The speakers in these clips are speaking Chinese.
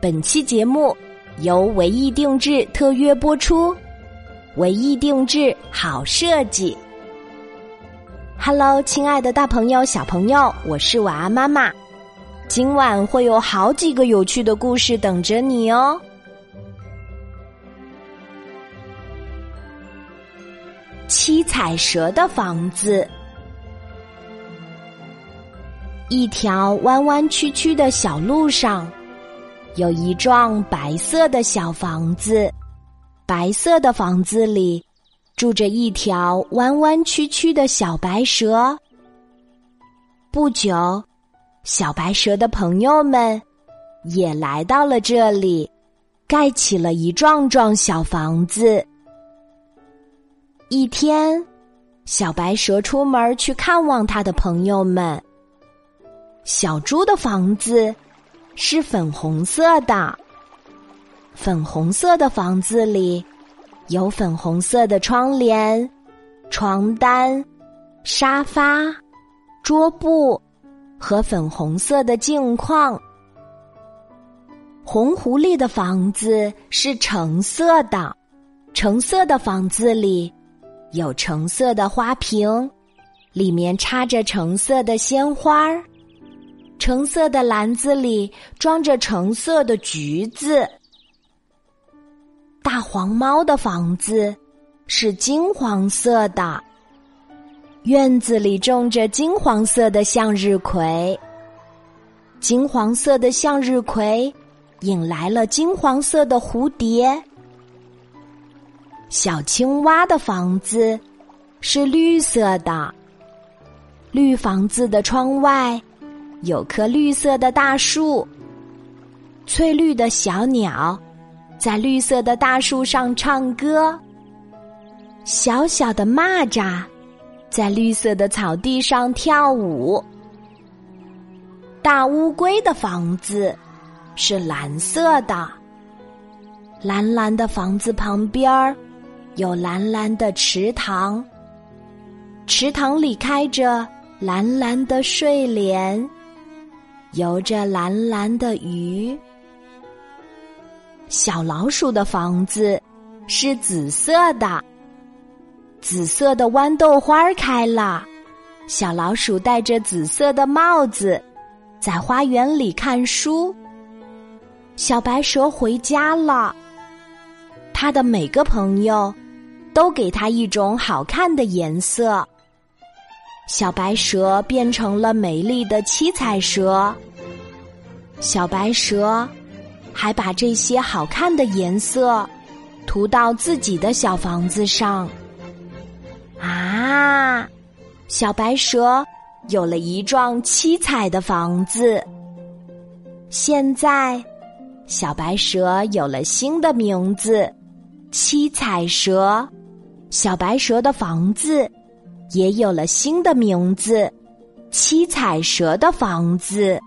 本期节目由唯意定制特约播出，唯意定制好设计。Hello，亲爱的大朋友、小朋友，我是晚安妈妈。今晚会有好几个有趣的故事等着你哦。七彩蛇的房子，一条弯弯曲曲的小路上。有一幢白色的小房子，白色的房子里住着一条弯弯曲曲的小白蛇。不久，小白蛇的朋友们也来到了这里，盖起了一幢幢小房子。一天，小白蛇出门去看望他的朋友们。小猪的房子。是粉红色的，粉红色的房子里有粉红色的窗帘、床单、沙发、桌布和粉红色的镜框。红狐狸的房子是橙色的，橙色的房子里有橙色的花瓶，里面插着橙色的鲜花儿。橙色的篮子里装着橙色的橘子。大黄猫的房子是金黄色的，院子里种着金黄色的向日葵。金黄色的向日葵引来了金黄色的蝴蝶。小青蛙的房子是绿色的，绿房子的窗外。有棵绿色的大树，翠绿的小鸟在绿色的大树上唱歌。小小的蚂蚱在绿色的草地上跳舞。大乌龟的房子是蓝色的，蓝蓝的房子旁边儿有蓝蓝的池塘，池塘里开着蓝蓝的睡莲。游着蓝蓝的鱼，小老鼠的房子是紫色的，紫色的豌豆花开了，小老鼠戴着紫色的帽子，在花园里看书。小白蛇回家了，他的每个朋友都给他一种好看的颜色。小白蛇变成了美丽的七彩蛇。小白蛇还把这些好看的颜色涂到自己的小房子上。啊，小白蛇有了一幢七彩的房子。现在，小白蛇有了新的名字——七彩蛇。小白蛇的房子。也有了新的名字，七彩蛇的房子。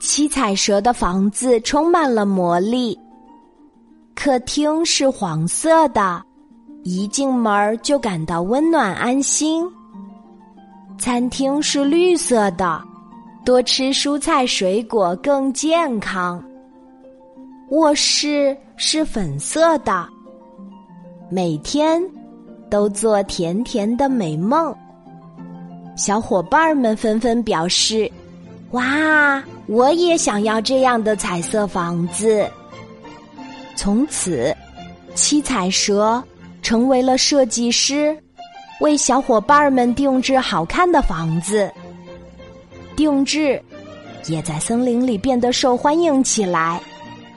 七彩蛇的房子充满了魔力。客厅是黄色的，一进门就感到温暖安心。餐厅是绿色的，多吃蔬菜水果更健康。卧室是粉色的，每天。都做甜甜的美梦。小伙伴们纷纷表示：“哇，我也想要这样的彩色房子。”从此，七彩蛇成为了设计师，为小伙伴们定制好看的房子。定制也在森林里变得受欢迎起来。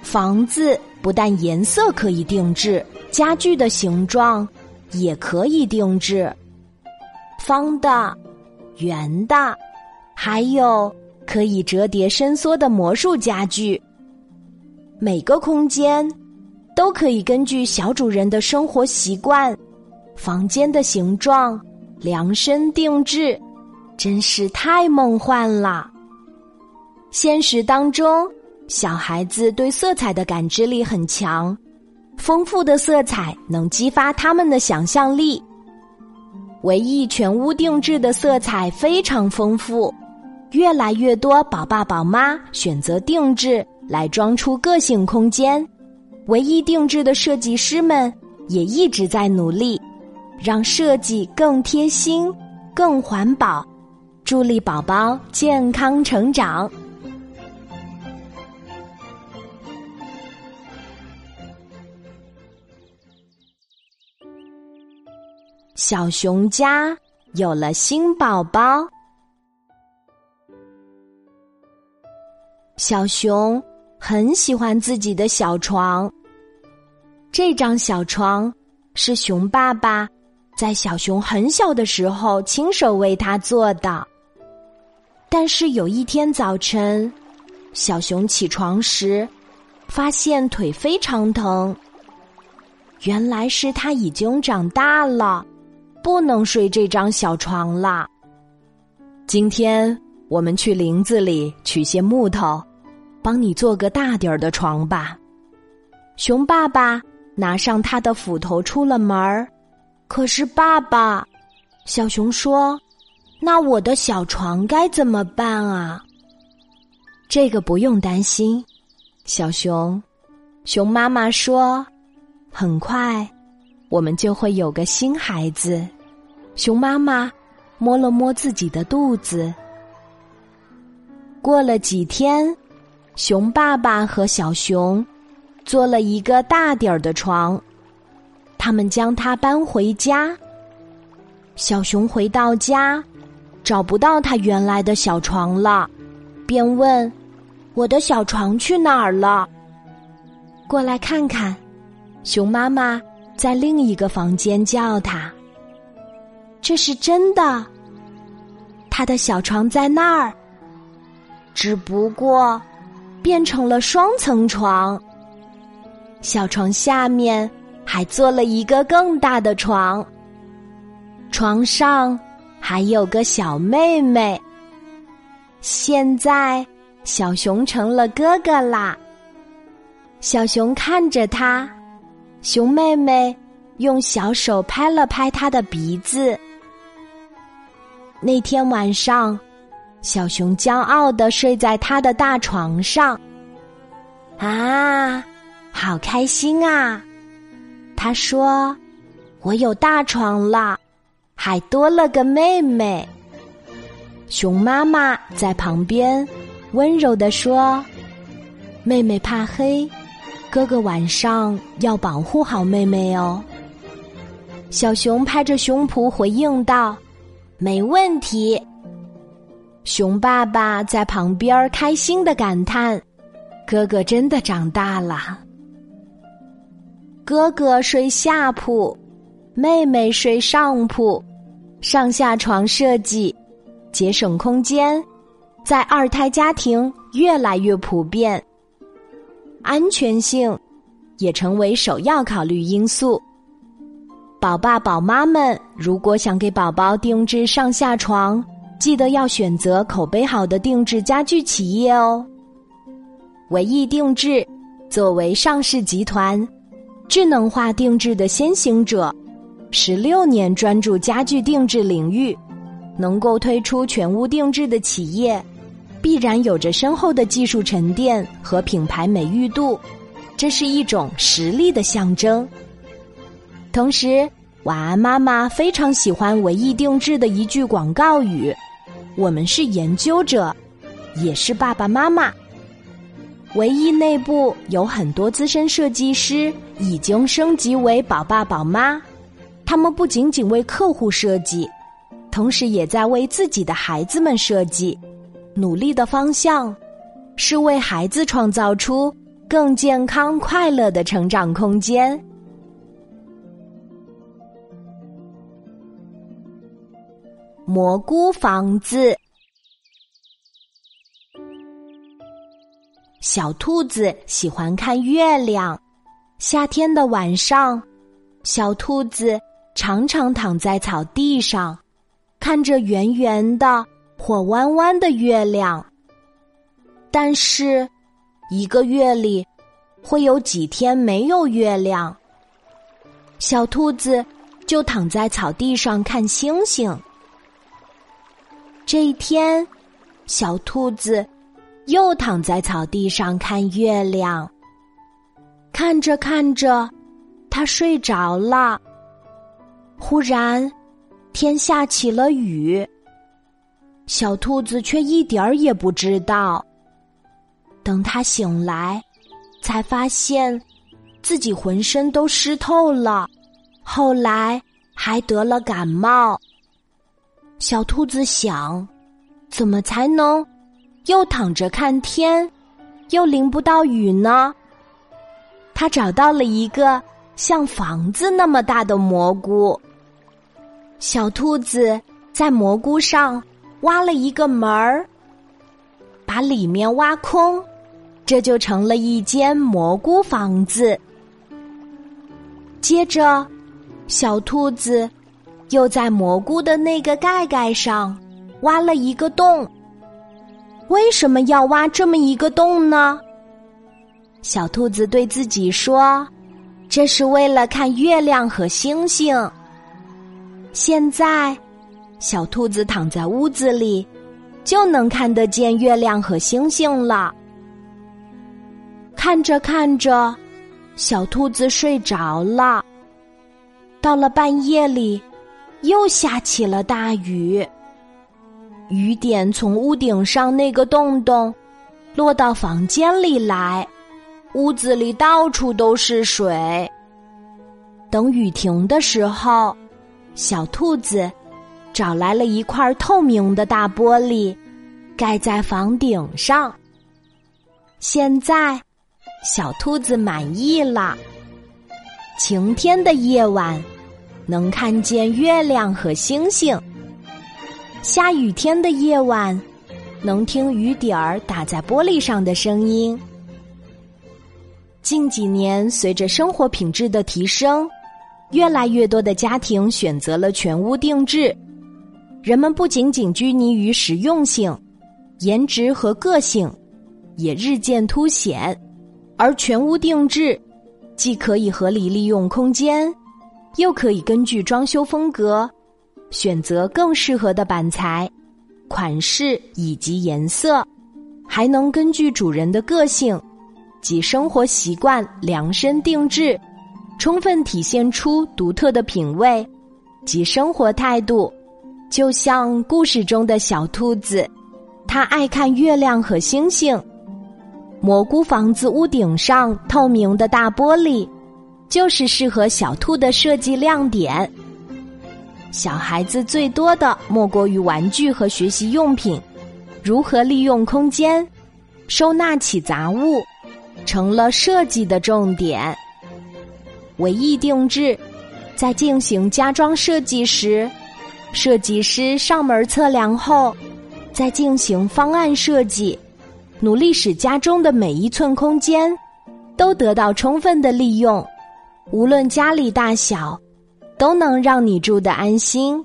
房子不但颜色可以定制，家具的形状。也可以定制，方的、圆的，还有可以折叠伸缩的魔术家具。每个空间都可以根据小主人的生活习惯、房间的形状量身定制，真是太梦幻了。现实当中，小孩子对色彩的感知力很强。丰富的色彩能激发他们的想象力。唯一全屋定制的色彩非常丰富，越来越多宝爸宝妈选择定制来装出个性空间，唯一定制的设计师们也一直在努力，让设计更贴心、更环保，助力宝宝健康成长。小熊家有了新宝宝。小熊很喜欢自己的小床。这张小床是熊爸爸在小熊很小的时候亲手为他做的。但是有一天早晨，小熊起床时，发现腿非常疼。原来是他已经长大了，不能睡这张小床了。今天我们去林子里取些木头。帮你做个大点儿的床吧。熊爸爸拿上他的斧头出了门儿，可是爸爸，小熊说：“那我的小床该怎么办啊？”这个不用担心，小熊。熊妈妈说：“很快，我们就会有个新孩子。”熊妈妈摸了摸自己的肚子。过了几天。熊爸爸和小熊做了一个大点儿的床，他们将它搬回家。小熊回到家，找不到他原来的小床了，便问：“我的小床去哪儿了？”过来看看，熊妈妈在另一个房间叫他。这是真的，他的小床在那儿，只不过。变成了双层床，小床下面还做了一个更大的床，床上还有个小妹妹。现在小熊成了哥哥啦。小熊看着他，熊妹妹用小手拍了拍他的鼻子。那天晚上。小熊骄傲的睡在他的大床上，啊，好开心啊！他说：“我有大床了，还多了个妹妹。”熊妈妈在旁边温柔的说：“妹妹怕黑，哥哥晚上要保护好妹妹哦。”小熊拍着胸脯回应道：“没问题。”熊爸爸在旁边开心的感叹：“哥哥真的长大了。”哥哥睡下铺，妹妹睡上铺，上下床设计节省空间，在二胎家庭越来越普遍。安全性也成为首要考虑因素。宝爸宝妈们如果想给宝宝定制上下床，记得要选择口碑好的定制家具企业哦。唯意定制作为上市集团，智能化定制的先行者，十六年专注家具定制领域，能够推出全屋定制的企业，必然有着深厚的技术沉淀和品牌美誉度，这是一种实力的象征。同时，晚安妈妈非常喜欢唯一定制的一句广告语。我们是研究者，也是爸爸妈妈。唯一内部有很多资深设计师已经升级为宝爸宝妈，他们不仅仅为客户设计，同时也在为自己的孩子们设计。努力的方向是为孩子创造出更健康快乐的成长空间。蘑菇房子，小兔子喜欢看月亮。夏天的晚上，小兔子常常躺在草地上，看着圆圆的或弯弯的月亮。但是，一个月里会有几天没有月亮，小兔子就躺在草地上看星星。这一天，小兔子又躺在草地上看月亮。看着看着，它睡着了。忽然，天下起了雨。小兔子却一点儿也不知道。等它醒来，才发现自己浑身都湿透了，后来还得了感冒。小兔子想：怎么才能又躺着看天，又淋不到雨呢？他找到了一个像房子那么大的蘑菇。小兔子在蘑菇上挖了一个门儿，把里面挖空，这就成了一间蘑菇房子。接着，小兔子又在蘑菇的那个盖盖上挖了一个洞。为什么要挖这么一个洞呢？小兔子对自己说：“这是为了看月亮和星星。”现在，小兔子躺在屋子里，就能看得见月亮和星星了。看着看着，小兔子睡着了。到了半夜里，又下起了大雨。雨点从屋顶上那个洞洞，落到房间里来。屋子里到处都是水。等雨停的时候，小兔子找来了一块透明的大玻璃，盖在房顶上。现在，小兔子满意了。晴天的夜晚，能看见月亮和星星；下雨天的夜晚，能听雨点儿打在玻璃上的声音。近几年，随着生活品质的提升，越来越多的家庭选择了全屋定制。人们不仅仅拘泥于实用性，颜值和个性也日渐凸显。而全屋定制，既可以合理利用空间，又可以根据装修风格选择更适合的板材、款式以及颜色，还能根据主人的个性。及生活习惯量身定制，充分体现出独特的品味及生活态度。就像故事中的小兔子，它爱看月亮和星星。蘑菇房子屋顶上透明的大玻璃，就是适合小兔的设计亮点。小孩子最多的莫过于玩具和学习用品，如何利用空间，收纳起杂物。成了设计的重点。唯一定制，在进行家装设计时，设计师上门测量后，再进行方案设计，努力使家中的每一寸空间都得到充分的利用。无论家里大小，都能让你住得安心。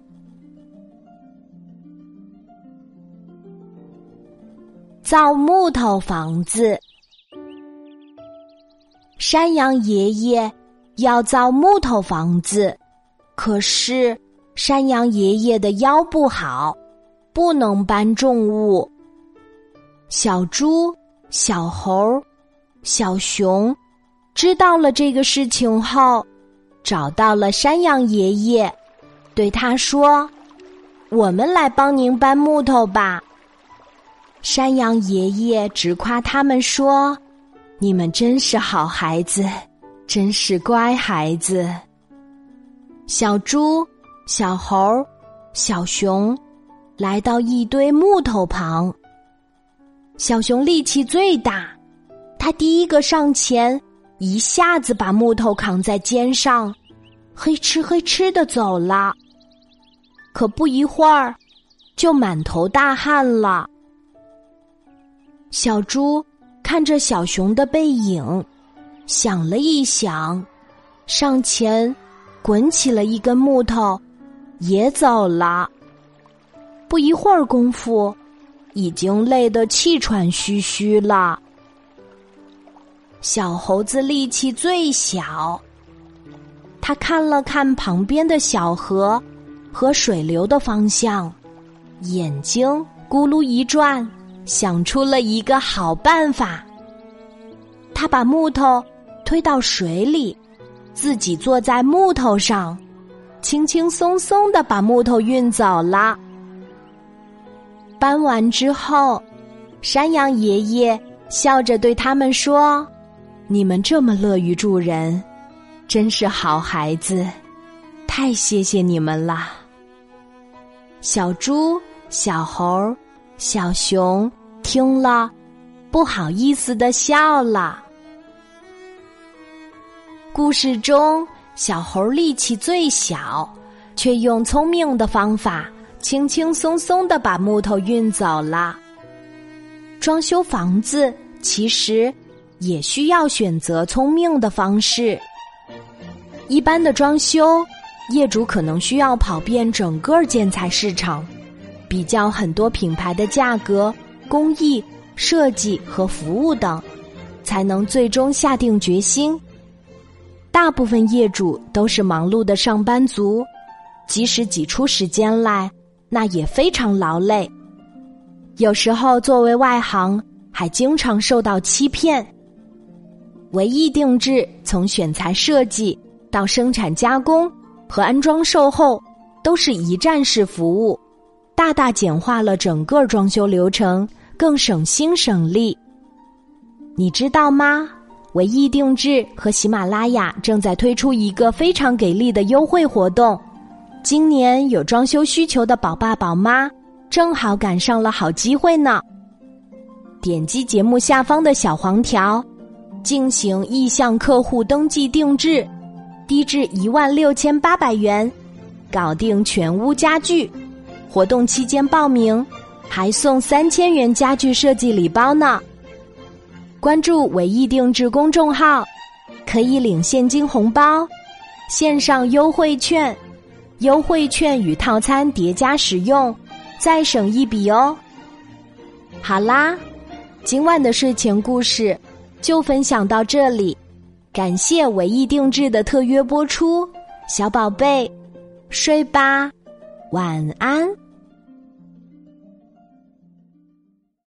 造木头房子。山羊爷爷要造木头房子，可是山羊爷爷的腰不好，不能搬重物。小猪、小猴、小熊知道了这个事情后，找到了山羊爷爷，对他说：“我们来帮您搬木头吧。”山羊爷爷直夸他们说。你们真是好孩子，真是乖孩子。小猪、小猴、小熊来到一堆木头旁。小熊力气最大，他第一个上前，一下子把木头扛在肩上，嘿哧嘿哧的走了。可不一会儿，就满头大汗了。小猪。看着小熊的背影，想了一想，上前滚起了一根木头，也走了。不一会儿功夫，已经累得气喘吁吁了。小猴子力气最小，他看了看旁边的小河和水流的方向，眼睛咕噜一转，想出了一个好办法。他把木头推到水里，自己坐在木头上，轻轻松松的把木头运走了。搬完之后，山羊爷爷笑着对他们说：“你们这么乐于助人，真是好孩子，太谢谢你们了。”小猪、小猴、小熊听了，不好意思的笑了。故事中，小猴力气最小，却用聪明的方法，轻轻松松的把木头运走了。装修房子其实也需要选择聪明的方式。一般的装修，业主可能需要跑遍整个建材市场，比较很多品牌的价格、工艺、设计和服务等，才能最终下定决心。大部分业主都是忙碌的上班族，即使挤出时间来，那也非常劳累。有时候作为外行，还经常受到欺骗。唯一定制从选材设计到生产加工和安装售后，都是一站式服务，大大简化了整个装修流程，更省心省力。你知道吗？唯一定制和喜马拉雅正在推出一个非常给力的优惠活动，今年有装修需求的宝爸宝妈正好赶上了好机会呢。点击节目下方的小黄条，进行意向客户登记定制，低至一万六千八百元，搞定全屋家具。活动期间报名，还送三千元家具设计礼包呢。关注“唯一定制”公众号，可以领现金红包、线上优惠券、优惠券与套餐叠加使用，再省一笔哦。好啦，今晚的睡前故事就分享到这里，感谢“唯一定制”的特约播出，小宝贝，睡吧，晚安。